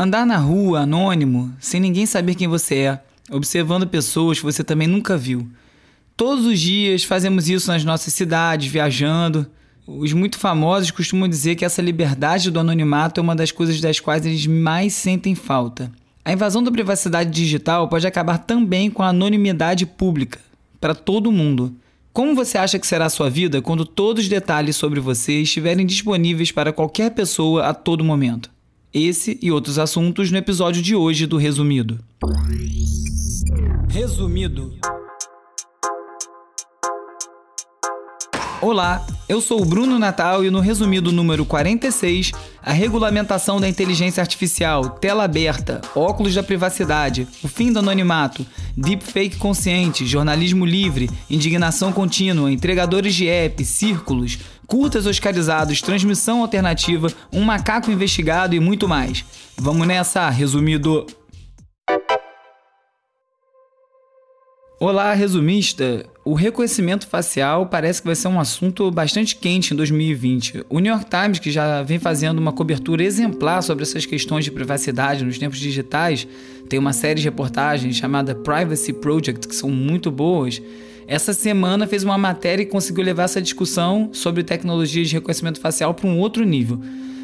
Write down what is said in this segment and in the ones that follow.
Andar na rua, anônimo, sem ninguém saber quem você é, observando pessoas que você também nunca viu. Todos os dias fazemos isso nas nossas cidades, viajando. Os muito famosos costumam dizer que essa liberdade do anonimato é uma das coisas das quais eles mais sentem falta. A invasão da privacidade digital pode acabar também com a anonimidade pública, para todo mundo. Como você acha que será a sua vida quando todos os detalhes sobre você estiverem disponíveis para qualquer pessoa a todo momento? Esse e outros assuntos no episódio de hoje do Resumido. Resumido. Olá, eu sou o Bruno Natal e no resumido número 46, a regulamentação da inteligência artificial, tela aberta, óculos da privacidade, o fim do anonimato, deepfake consciente, jornalismo livre, indignação contínua, entregadores de app, círculos, curtas oscarizados, transmissão alternativa, um macaco investigado e muito mais. Vamos nessa, resumido. Olá, resumista! O reconhecimento facial parece que vai ser um assunto bastante quente em 2020. O New York Times, que já vem fazendo uma cobertura exemplar sobre essas questões de privacidade nos tempos digitais, tem uma série de reportagens chamada Privacy Project, que são muito boas. Essa semana fez uma matéria e conseguiu levar essa discussão sobre tecnologias de reconhecimento facial para um outro nível.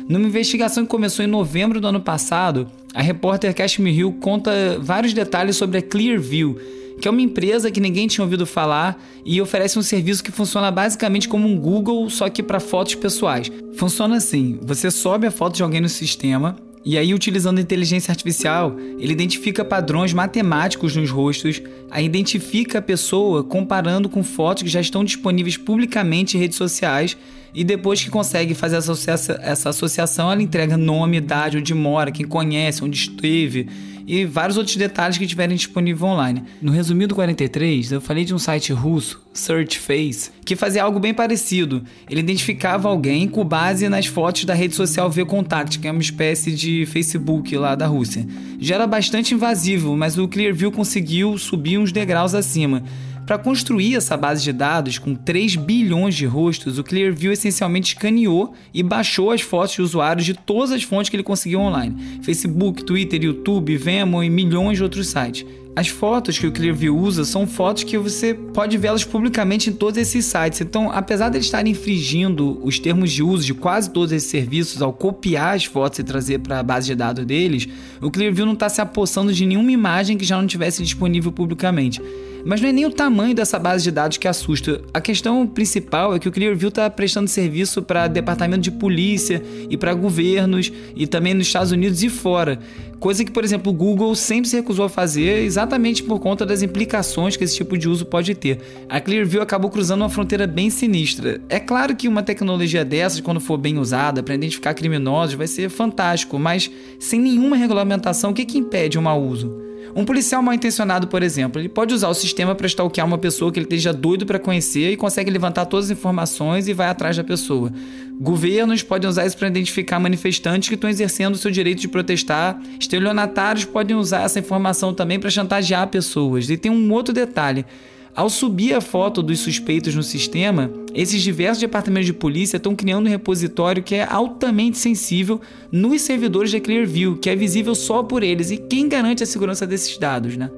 Numa investigação que começou em novembro do ano passado, a repórter Kashmir Hill conta vários detalhes sobre a Clearview que é uma empresa que ninguém tinha ouvido falar e oferece um serviço que funciona basicamente como um Google, só que para fotos pessoais. Funciona assim: você sobe a foto de alguém no sistema. E aí, utilizando inteligência artificial, ele identifica padrões matemáticos nos rostos, aí identifica a pessoa comparando com fotos que já estão disponíveis publicamente em redes sociais, e depois que consegue fazer essa associação, ela entrega nome, idade, onde mora, quem conhece, onde esteve e vários outros detalhes que tiverem disponível online. No resumido 43, eu falei de um site russo, SearchFace, que fazia algo bem parecido. Ele identificava alguém com base nas fotos da rede social VKontakte, que é uma espécie de Facebook lá da Rússia. Já era bastante invasivo, mas o Clearview conseguiu subir uns degraus acima. Para construir essa base de dados com 3 bilhões de rostos, o Clearview essencialmente escaneou e baixou as fotos de usuários de todas as fontes que ele conseguiu online: Facebook, Twitter, YouTube, Vemo e milhões de outros sites. As fotos que o Clearview usa são fotos que você pode vê-las publicamente em todos esses sites. Então, apesar de estarem infringindo os termos de uso de quase todos esses serviços ao copiar as fotos e trazer para a base de dados deles, o Clearview não está se apossando de nenhuma imagem que já não tivesse disponível publicamente. Mas não é nem o tamanho dessa base de dados que assusta. A questão principal é que o Clearview está prestando serviço para departamento de polícia e para governos e também nos Estados Unidos e fora. Coisa que, por exemplo, o Google sempre se recusou a fazer exatamente por conta das implicações que esse tipo de uso pode ter. A Clearview acabou cruzando uma fronteira bem sinistra. É claro que uma tecnologia dessas, quando for bem usada para identificar criminosos, vai ser fantástico, mas sem nenhuma regulamentação, o que, que impede o mau uso? Um policial mal intencionado, por exemplo, ele pode usar o sistema para stalkear uma pessoa que ele esteja doido para conhecer e consegue levantar todas as informações e vai atrás da pessoa. Governos podem usar isso para identificar manifestantes que estão exercendo o seu direito de protestar. Estelionatários podem usar essa informação também para chantagear pessoas. E tem um outro detalhe. Ao subir a foto dos suspeitos no sistema, esses diversos departamentos de polícia estão criando um repositório que é altamente sensível nos servidores da Clearview, que é visível só por eles. E quem garante a segurança desses dados, né?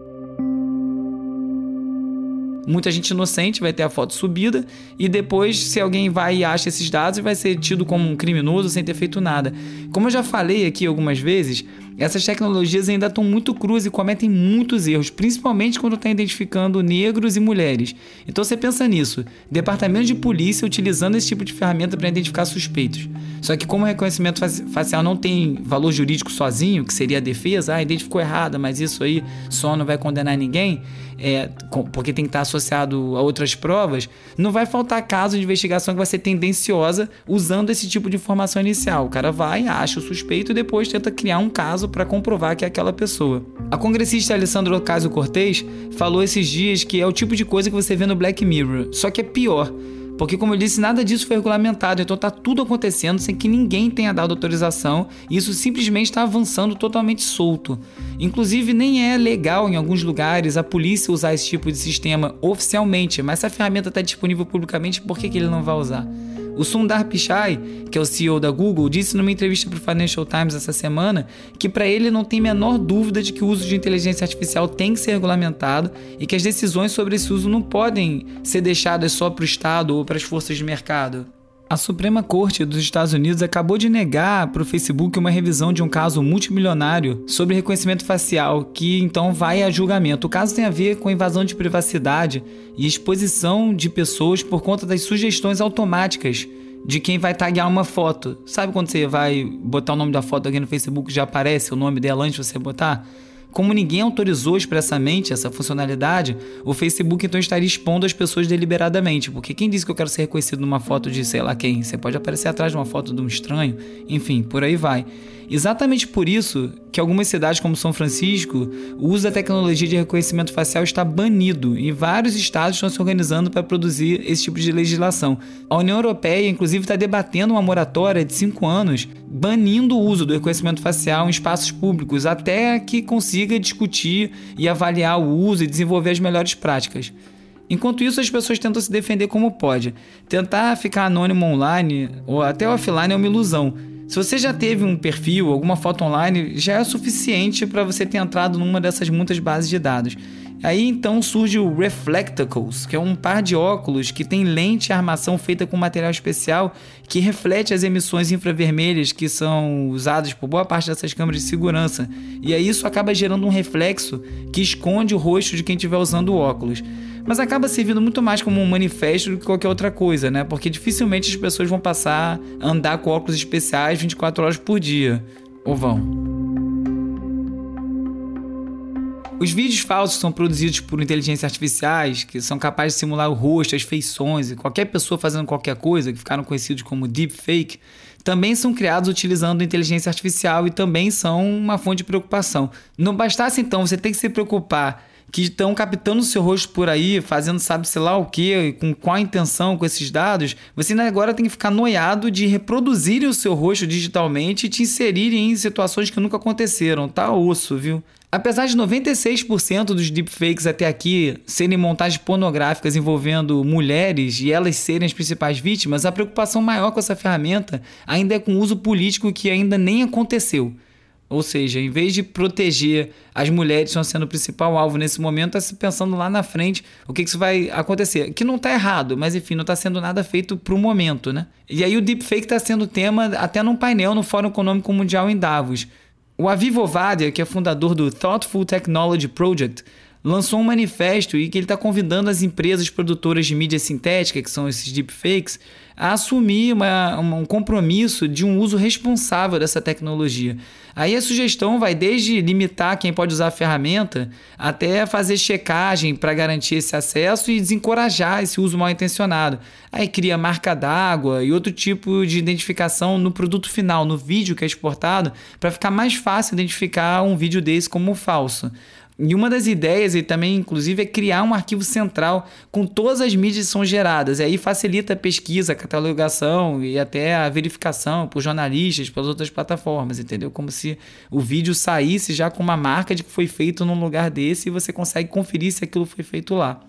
Muita gente inocente vai ter a foto subida e depois, se alguém vai e acha esses dados, vai ser tido como um criminoso sem ter feito nada. Como eu já falei aqui algumas vezes, essas tecnologias ainda estão muito cruas e cometem muitos erros, principalmente quando está identificando negros e mulheres. Então você pensa nisso: departamento de polícia utilizando esse tipo de ferramenta para identificar suspeitos. Só que como o reconhecimento facial não tem valor jurídico sozinho, que seria a defesa, ah, identificou errada, mas isso aí só não vai condenar ninguém, é, porque tem que estar associado a outras provas, não vai faltar caso de investigação que vai ser tendenciosa usando esse tipo de informação inicial. O cara vai, acha o suspeito e depois tenta criar um caso para comprovar que é aquela pessoa. A congressista Alessandra Ocasio-Cortez falou esses dias que é o tipo de coisa que você vê no Black Mirror, só que é pior. Porque, como eu disse, nada disso foi regulamentado, então está tudo acontecendo sem que ninguém tenha dado autorização e isso simplesmente está avançando totalmente solto. Inclusive, nem é legal em alguns lugares a polícia usar esse tipo de sistema oficialmente, mas se a ferramenta está disponível publicamente, por que, que ele não vai usar? O Sundar Pichai, que é o CEO da Google, disse numa entrevista para o Financial Times essa semana que para ele não tem menor dúvida de que o uso de inteligência artificial tem que ser regulamentado e que as decisões sobre esse uso não podem ser deixadas só para o Estado ou para as forças de mercado. A Suprema Corte dos Estados Unidos acabou de negar para o Facebook uma revisão de um caso multimilionário sobre reconhecimento facial, que então vai a julgamento. O caso tem a ver com invasão de privacidade e exposição de pessoas por conta das sugestões automáticas de quem vai taguear uma foto. Sabe quando você vai botar o nome da foto aqui no Facebook já aparece o nome dela antes de você botar? Como ninguém autorizou expressamente essa funcionalidade, o Facebook então estaria expondo as pessoas deliberadamente, porque quem disse que eu quero ser reconhecido numa foto de sei lá quem? Você pode aparecer atrás de uma foto de um estranho, enfim, por aí vai. Exatamente por isso que algumas cidades como São Francisco, o uso da tecnologia de reconhecimento facial está banido e vários estados estão se organizando para produzir esse tipo de legislação. A União Europeia, inclusive, está debatendo uma moratória de cinco anos banindo o uso do reconhecimento facial em espaços públicos até que consiga discutir e avaliar o uso e desenvolver as melhores práticas. Enquanto isso, as pessoas tentam se defender como pode. Tentar ficar anônimo online ou até offline é uma ilusão. Se você já teve um perfil, alguma foto online, já é suficiente para você ter entrado numa dessas muitas bases de dados. Aí então surge o Reflectacles, que é um par de óculos que tem lente e armação feita com material especial que reflete as emissões infravermelhas que são usadas por boa parte dessas câmeras de segurança. E aí isso acaba gerando um reflexo que esconde o rosto de quem estiver usando o óculos mas acaba servindo muito mais como um manifesto do que qualquer outra coisa, né? Porque dificilmente as pessoas vão passar a andar com óculos especiais 24 horas por dia. Ou vão? Os vídeos falsos são produzidos por inteligências artificiais que são capazes de simular o rosto, as feições e qualquer pessoa fazendo qualquer coisa, que ficaram conhecidos como deepfake, também são criados utilizando inteligência artificial e também são uma fonte de preocupação. Não bastasse então você ter que se preocupar que estão captando o seu rosto por aí, fazendo sabe-se lá o que, com qual intenção com esses dados, você ainda agora tem que ficar noiado de reproduzir o seu rosto digitalmente e te inserirem em situações que nunca aconteceram. Tá osso, viu? Apesar de 96% dos deepfakes até aqui serem montagens pornográficas envolvendo mulheres e elas serem as principais vítimas, a preocupação maior com essa ferramenta ainda é com o uso político que ainda nem aconteceu. Ou seja, em vez de proteger as mulheres que estão sendo o principal alvo nesse momento, está se pensando lá na frente o que, que isso vai acontecer. Que não está errado, mas enfim, não está sendo nada feito para o momento, né? E aí o deepfake está sendo tema até num painel no Fórum Econômico Mundial em Davos. O Aviv Ovadia, que é fundador do Thoughtful Technology Project, lançou um manifesto e que ele está convidando as empresas produtoras de mídia sintética, que são esses deepfakes, a assumir uma, um compromisso de um uso responsável dessa tecnologia. Aí a sugestão vai desde limitar quem pode usar a ferramenta até fazer checagem para garantir esse acesso e desencorajar esse uso mal intencionado. Aí cria marca d'água e outro tipo de identificação no produto final, no vídeo que é exportado, para ficar mais fácil identificar um vídeo desse como falso. E uma das ideias, e também inclusive, é criar um arquivo central com todas as mídias que são geradas. E aí facilita a pesquisa, a catalogação e até a verificação por jornalistas, pelas outras plataformas, entendeu? Como se o vídeo saísse já com uma marca de que foi feito num lugar desse e você consegue conferir se aquilo foi feito lá.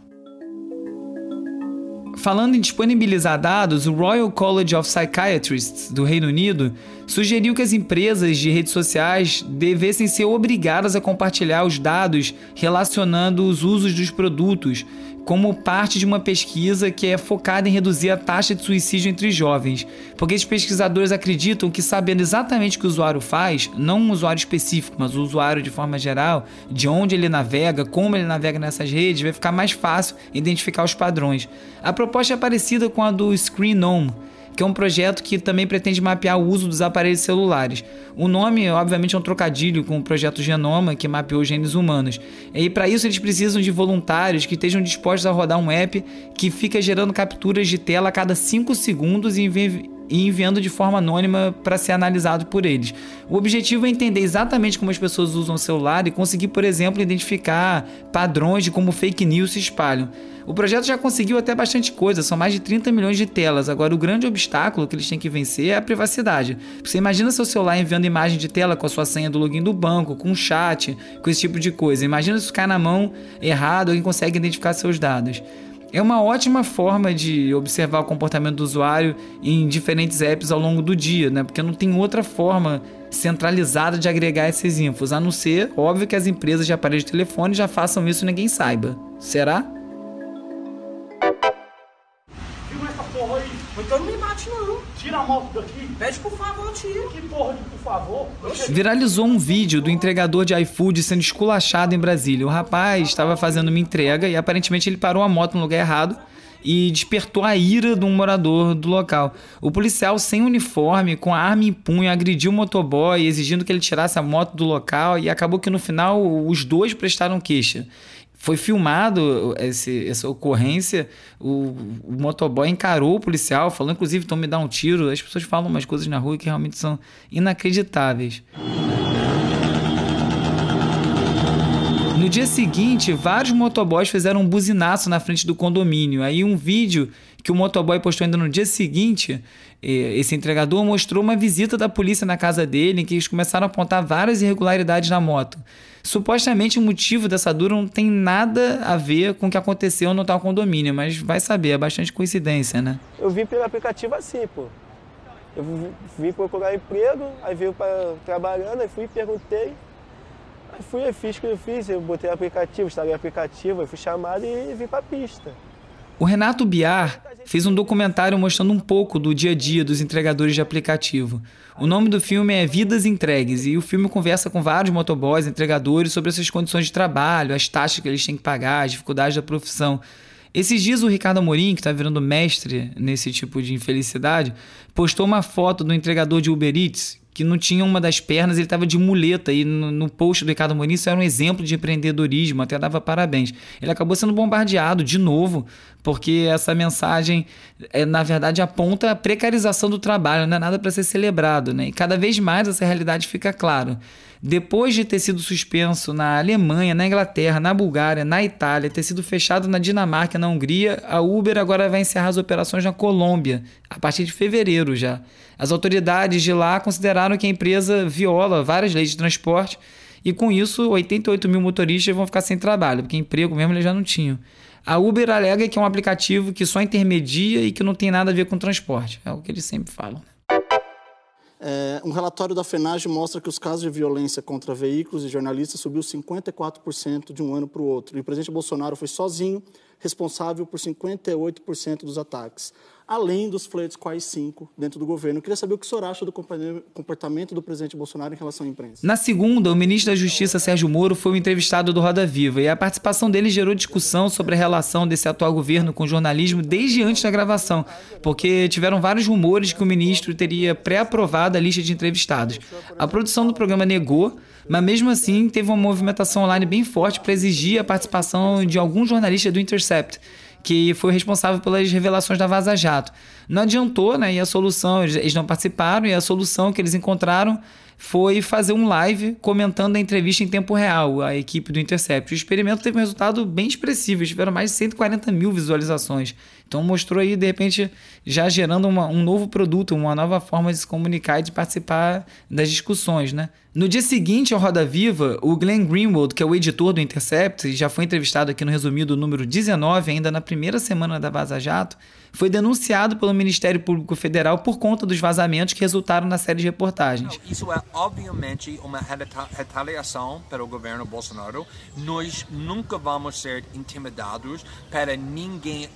Falando em disponibilizar dados, o Royal College of Psychiatrists do Reino Unido sugeriu que as empresas de redes sociais devessem ser obrigadas a compartilhar os dados relacionando os usos dos produtos, como parte de uma pesquisa que é focada em reduzir a taxa de suicídio entre jovens. Porque esses pesquisadores acreditam que, sabendo exatamente o que o usuário faz, não um usuário específico, mas o usuário de forma geral, de onde ele navega, como ele navega nessas redes, vai ficar mais fácil identificar os padrões. A proposta é parecida com a do Screenome que é um projeto que também pretende mapear o uso dos aparelhos celulares. O nome, obviamente, é um trocadilho com o projeto Genoma, que mapeou genes humanos. E para isso eles precisam de voluntários que estejam dispostos a rodar um app que fica gerando capturas de tela a cada 5 segundos e e enviando de forma anônima para ser analisado por eles. O objetivo é entender exatamente como as pessoas usam o celular e conseguir, por exemplo, identificar padrões de como fake news se espalham. O projeto já conseguiu até bastante coisa, são mais de 30 milhões de telas. Agora, o grande obstáculo que eles têm que vencer é a privacidade. Você imagina seu celular enviando imagem de tela com a sua senha do login do banco, com um chat, com esse tipo de coisa. Imagina se ficar na mão errado, alguém consegue identificar seus dados. É uma ótima forma de observar o comportamento do usuário em diferentes apps ao longo do dia, né? Porque não tem outra forma centralizada de agregar esses infos, a não ser, óbvio, que as empresas de aparelhos de telefone já façam isso e ninguém saiba. Será? Tira a moto daqui. Pede por favor, tira. Que porra de por favor? Viralizou um vídeo do entregador de iFood sendo esculachado em Brasília. O rapaz estava fazendo uma entrega e aparentemente ele parou a moto no lugar errado e despertou a ira de um morador do local. O policial, sem uniforme, com a arma em punho, agrediu o motoboy, exigindo que ele tirasse a moto do local e acabou que no final os dois prestaram queixa. Foi filmado esse, essa ocorrência, o, o motoboy encarou o policial, falou inclusive, então me dá um tiro. As pessoas falam umas coisas na rua que realmente são inacreditáveis. No dia seguinte, vários motoboys fizeram um buzinaço na frente do condomínio. Aí um vídeo que o motoboy postou ainda no dia seguinte, esse entregador mostrou uma visita da polícia na casa dele, em que eles começaram a apontar várias irregularidades na moto. Supostamente o motivo dessa dura não tem nada a ver com o que aconteceu no tal condomínio, mas vai saber, é bastante coincidência, né? Eu vim pelo aplicativo assim, pô. Eu vim procurar emprego, aí veio para trabalhando, aí fui e perguntei. Aí fui, eu fiz o que eu fiz, eu botei aplicativo, instalei aplicativo, aí fui chamado e vim para a pista. O Renato Biar fez um documentário mostrando um pouco do dia a dia dos entregadores de aplicativo. O nome do filme é Vidas Entregues e o filme conversa com vários motoboys, entregadores sobre essas condições de trabalho, as taxas que eles têm que pagar, as dificuldades da profissão. Esses dias o Ricardo Amorim, que está virando mestre nesse tipo de infelicidade, postou uma foto do entregador de Uber Eats que não tinha uma das pernas, ele estava de muleta. E no, no post do Ricardo Amorim, isso era um exemplo de empreendedorismo, até dava parabéns. Ele acabou sendo bombardeado de novo, porque essa mensagem, é, na verdade, aponta a precarização do trabalho, não é nada para ser celebrado. Né? E cada vez mais essa realidade fica clara. Depois de ter sido suspenso na Alemanha, na Inglaterra, na Bulgária, na Itália, ter sido fechado na Dinamarca, na Hungria, a Uber agora vai encerrar as operações na Colômbia, a partir de fevereiro já. As autoridades de lá consideraram que a empresa viola várias leis de transporte e com isso 88 mil motoristas vão ficar sem trabalho, porque emprego mesmo eles já não tinham. A Uber alega que é um aplicativo que só intermedia e que não tem nada a ver com transporte. É o que eles sempre falam. É, um relatório da FENAGE mostra que os casos de violência contra veículos e jornalistas subiu 54% de um ano para o outro. E o presidente Bolsonaro foi sozinho responsável por 58% dos ataques além dos fletes quais cinco dentro do governo. Eu queria saber o que o senhor acha do comportamento do presidente Bolsonaro em relação à imprensa. Na segunda, o ministro da Justiça, Sérgio Moro, foi o entrevistado do Roda Viva e a participação dele gerou discussão sobre a relação desse atual governo com o jornalismo desde antes da gravação, porque tiveram vários rumores que o ministro teria pré-aprovado a lista de entrevistados. A produção do programa negou, mas mesmo assim teve uma movimentação online bem forte para exigir a participação de algum jornalista do Intercept que foi responsável pelas revelações da Vaza Jato. Não adiantou, né? E a solução, eles não participaram, e a solução que eles encontraram foi fazer um live comentando a entrevista em tempo real, a equipe do Intercept. O experimento teve um resultado bem expressivo, tiveram mais de 140 mil visualizações. Então mostrou aí, de repente, já gerando uma, um novo produto, uma nova forma de se comunicar e de participar das discussões, né? No dia seguinte ao Roda Viva, o Glenn Greenwald, que é o editor do Intercept, e já foi entrevistado aqui no resumido número 19, ainda na primeira semana da Vaza Jato, foi denunciado pelo Ministério Público Federal por conta dos vazamentos que resultaram na série de reportagens. Isso é obviamente uma retaliação pelo governo Bolsonaro. Nós nunca vamos ser intimidados para ninguém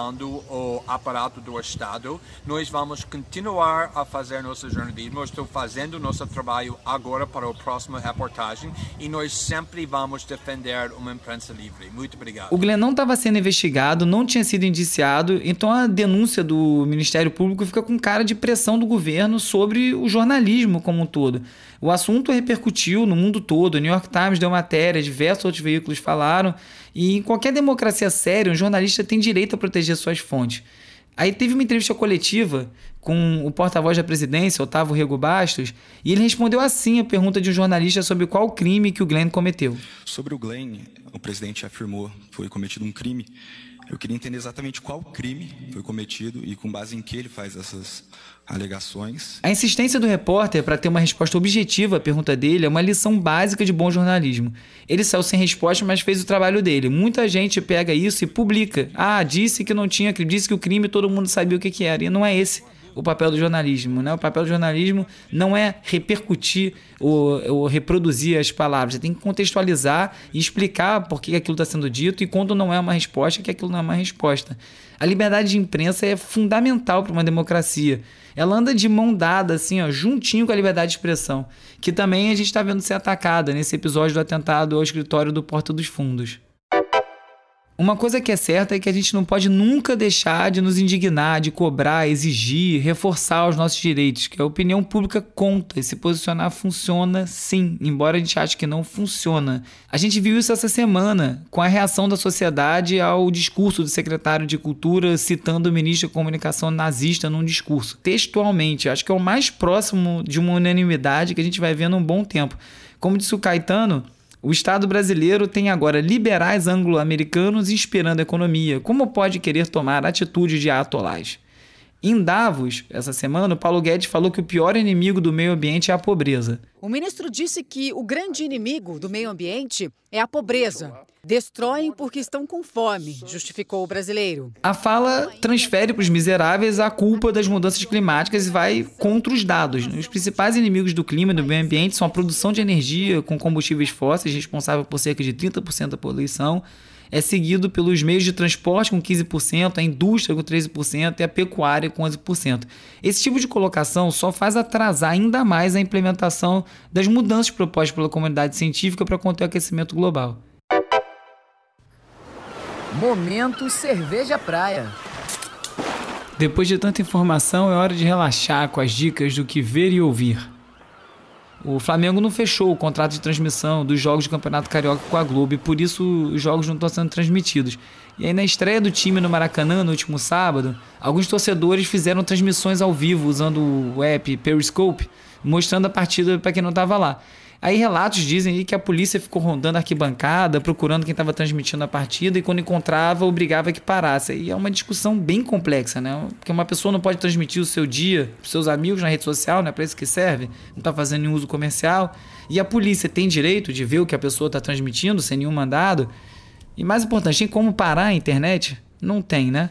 o aparato do Estado. Nós vamos continuar a fazer nosso jornalismo. Estou fazendo nosso trabalho agora para a próxima reportagem e nós sempre vamos defender uma imprensa livre. Muito obrigado. O Glenn não estava sendo investigado, não tinha sido indiciado, então a denúncia do Ministério Público fica com cara de pressão do governo sobre o jornalismo como um todo. O assunto repercutiu no mundo todo, o New York Times deu matéria, diversos outros veículos falaram, e em qualquer democracia séria, um jornalista tem direito a proteger suas fontes. Aí teve uma entrevista coletiva com o porta-voz da presidência, Otávio Rego Bastos, e ele respondeu assim a pergunta de um jornalista sobre qual crime que o Glenn cometeu. Sobre o Glenn, o presidente afirmou que foi cometido um crime Eu queria entender exatamente qual crime foi cometido e com base em que ele faz essas alegações. A insistência do repórter para ter uma resposta objetiva à pergunta dele é uma lição básica de bom jornalismo. Ele saiu sem resposta, mas fez o trabalho dele. Muita gente pega isso e publica. Ah, disse que não tinha, disse que o crime todo mundo sabia o que, que era. E não é esse o papel do jornalismo. Né? O papel do jornalismo não é repercutir ou, ou reproduzir as palavras. Você tem que contextualizar e explicar por que aquilo está sendo dito e quando não é uma resposta, que aquilo não é uma resposta. A liberdade de imprensa é fundamental para uma democracia. Ela anda de mão dada, assim, ó, juntinho com a liberdade de expressão, que também a gente está vendo ser atacada nesse episódio do atentado ao escritório do Porta dos Fundos. Uma coisa que é certa é que a gente não pode nunca deixar de nos indignar, de cobrar, exigir, reforçar os nossos direitos, que a opinião pública conta e se posicionar funciona sim, embora a gente ache que não funciona. A gente viu isso essa semana com a reação da sociedade ao discurso do secretário de Cultura citando o ministro de Comunicação nazista num discurso. Textualmente, acho que é o mais próximo de uma unanimidade que a gente vai ver num bom tempo. Como disse o Caetano, o Estado brasileiro tem agora liberais anglo-americanos inspirando a economia. Como pode querer tomar atitude de atolais? Em Davos, essa semana, o Paulo Guedes falou que o pior inimigo do meio ambiente é a pobreza. O ministro disse que o grande inimigo do meio ambiente é a pobreza. Destroem porque estão com fome, justificou o brasileiro. A fala transfere para os miseráveis a culpa das mudanças climáticas e vai contra os dados. Os principais inimigos do clima e do meio ambiente são a produção de energia com combustíveis fósseis, responsável por cerca de 30% da poluição, é seguido pelos meios de transporte com 15%, a indústria com 13% e a pecuária com 11%. Esse tipo de colocação só faz atrasar ainda mais a implementação das mudanças propostas pela comunidade científica para conter o aquecimento global. Momento Cerveja Praia. Depois de tanta informação, é hora de relaxar com as dicas do que ver e ouvir. O Flamengo não fechou o contrato de transmissão dos jogos do Campeonato Carioca com a Globo e por isso os jogos não estão sendo transmitidos. E aí, na estreia do time no Maracanã, no último sábado, alguns torcedores fizeram transmissões ao vivo usando o app Periscope, mostrando a partida para quem não estava lá. Aí relatos dizem que a polícia ficou rondando a arquibancada, procurando quem estava transmitindo a partida e quando encontrava, obrigava que parasse. E é uma discussão bem complexa, né? Porque uma pessoa não pode transmitir o seu dia para seus amigos na rede social, né? Para isso que serve, não está fazendo nenhum uso comercial. E a polícia tem direito de ver o que a pessoa está transmitindo sem nenhum mandado. E mais importante, tem como parar a internet? Não tem, né?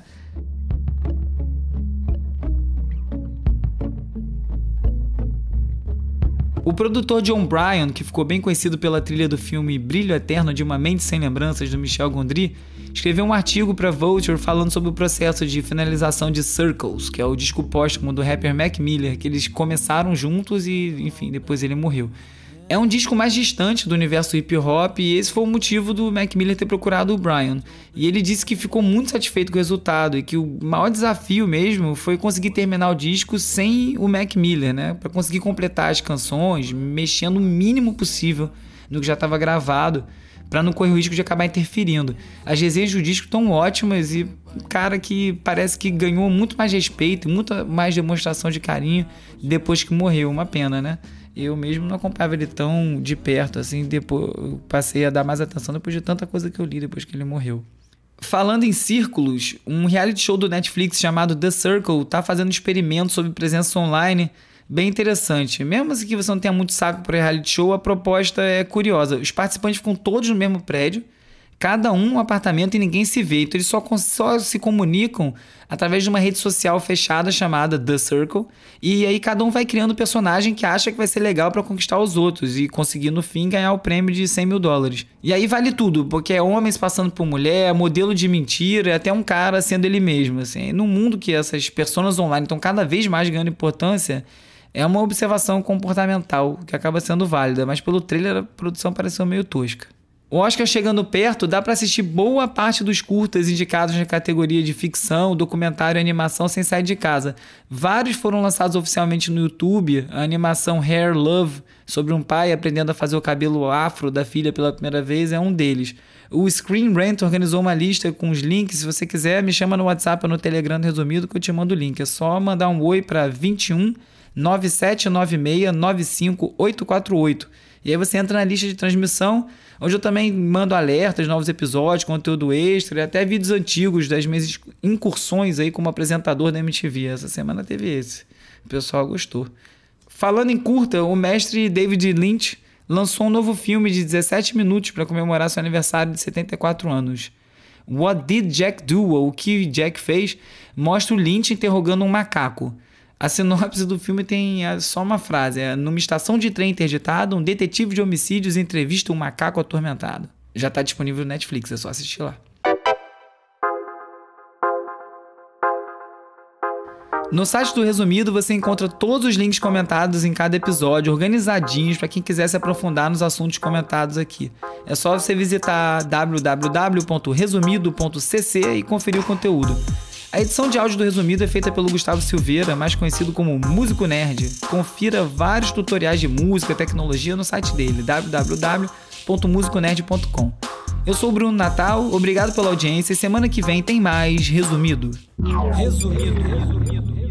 O produtor John Bryan, que ficou bem conhecido pela trilha do filme Brilho Eterno de uma Mente Sem Lembranças, do Michel Gondry, escreveu um artigo para Vulture falando sobre o processo de finalização de Circles, que é o disco póstumo do rapper Mac Miller, que eles começaram juntos e, enfim, depois ele morreu. É um disco mais distante do universo hip hop e esse foi o motivo do Mac Miller ter procurado o Brian. E ele disse que ficou muito satisfeito com o resultado e que o maior desafio mesmo foi conseguir terminar o disco sem o Mac Miller, né? Para conseguir completar as canções, mexendo o mínimo possível no que já estava gravado, para não correr o risco de acabar interferindo. As resenhas do disco estão ótimas e cara que parece que ganhou muito mais respeito, muita mais demonstração de carinho depois que morreu. Uma pena, né? Eu mesmo não acompanhava ele tão de perto, assim, depois passei a dar mais atenção depois de tanta coisa que eu li depois que ele morreu. Falando em círculos, um reality show do Netflix chamado The Circle está fazendo experimentos sobre presença online bem interessante. Mesmo assim que você não tenha muito saco para reality show, a proposta é curiosa. Os participantes ficam todos no mesmo prédio, cada um um apartamento e ninguém se vê. Então eles só, só se comunicam através de uma rede social fechada chamada The Circle. E aí cada um vai criando um personagem que acha que vai ser legal para conquistar os outros e conseguir no fim ganhar o prêmio de 100 mil dólares. E aí vale tudo, porque é homens passando por mulher, modelo de mentira, é até um cara sendo ele mesmo. Assim. No mundo que essas pessoas online estão cada vez mais ganhando importância, é uma observação comportamental que acaba sendo válida, mas pelo trailer a produção pareceu meio tosca. O Oscar chegando perto, dá para assistir boa parte dos curtas indicados na categoria de ficção, documentário e animação sem sair de casa. Vários foram lançados oficialmente no YouTube. A animação Hair Love, sobre um pai aprendendo a fazer o cabelo afro da filha pela primeira vez, é um deles. O Screen Rant organizou uma lista com os links. Se você quiser, me chama no WhatsApp ou no Telegram resumido que eu te mando o link. É só mandar um oi para 21 9796 95848 E aí você entra na lista de transmissão, onde eu também mando alertas, novos episódios, conteúdo extra até vídeos antigos das minhas incursões aí como apresentador da MTV. Essa semana teve esse. O pessoal gostou. Falando em curta, o mestre David Lynch lançou um novo filme de 17 minutos para comemorar seu aniversário de 74 anos. What Did Jack Do? O que Jack fez? Mostra o Lynch interrogando um macaco. A sinopse do filme tem é, só uma frase: é, numa estação de trem interditada, um detetive de homicídios entrevista um macaco atormentado. Já está disponível no Netflix, é só assistir lá. No site do Resumido você encontra todos os links comentados em cada episódio, organizadinhos para quem quiser se aprofundar nos assuntos comentados aqui. É só você visitar www.resumido.cc e conferir o conteúdo. A edição de áudio do Resumido é feita pelo Gustavo Silveira, mais conhecido como Músico Nerd. Confira vários tutoriais de música e tecnologia no site dele, www.musiconerd.com. Eu sou o Bruno Natal, obrigado pela audiência e semana que vem tem mais Resumido. Resumido. Resumido.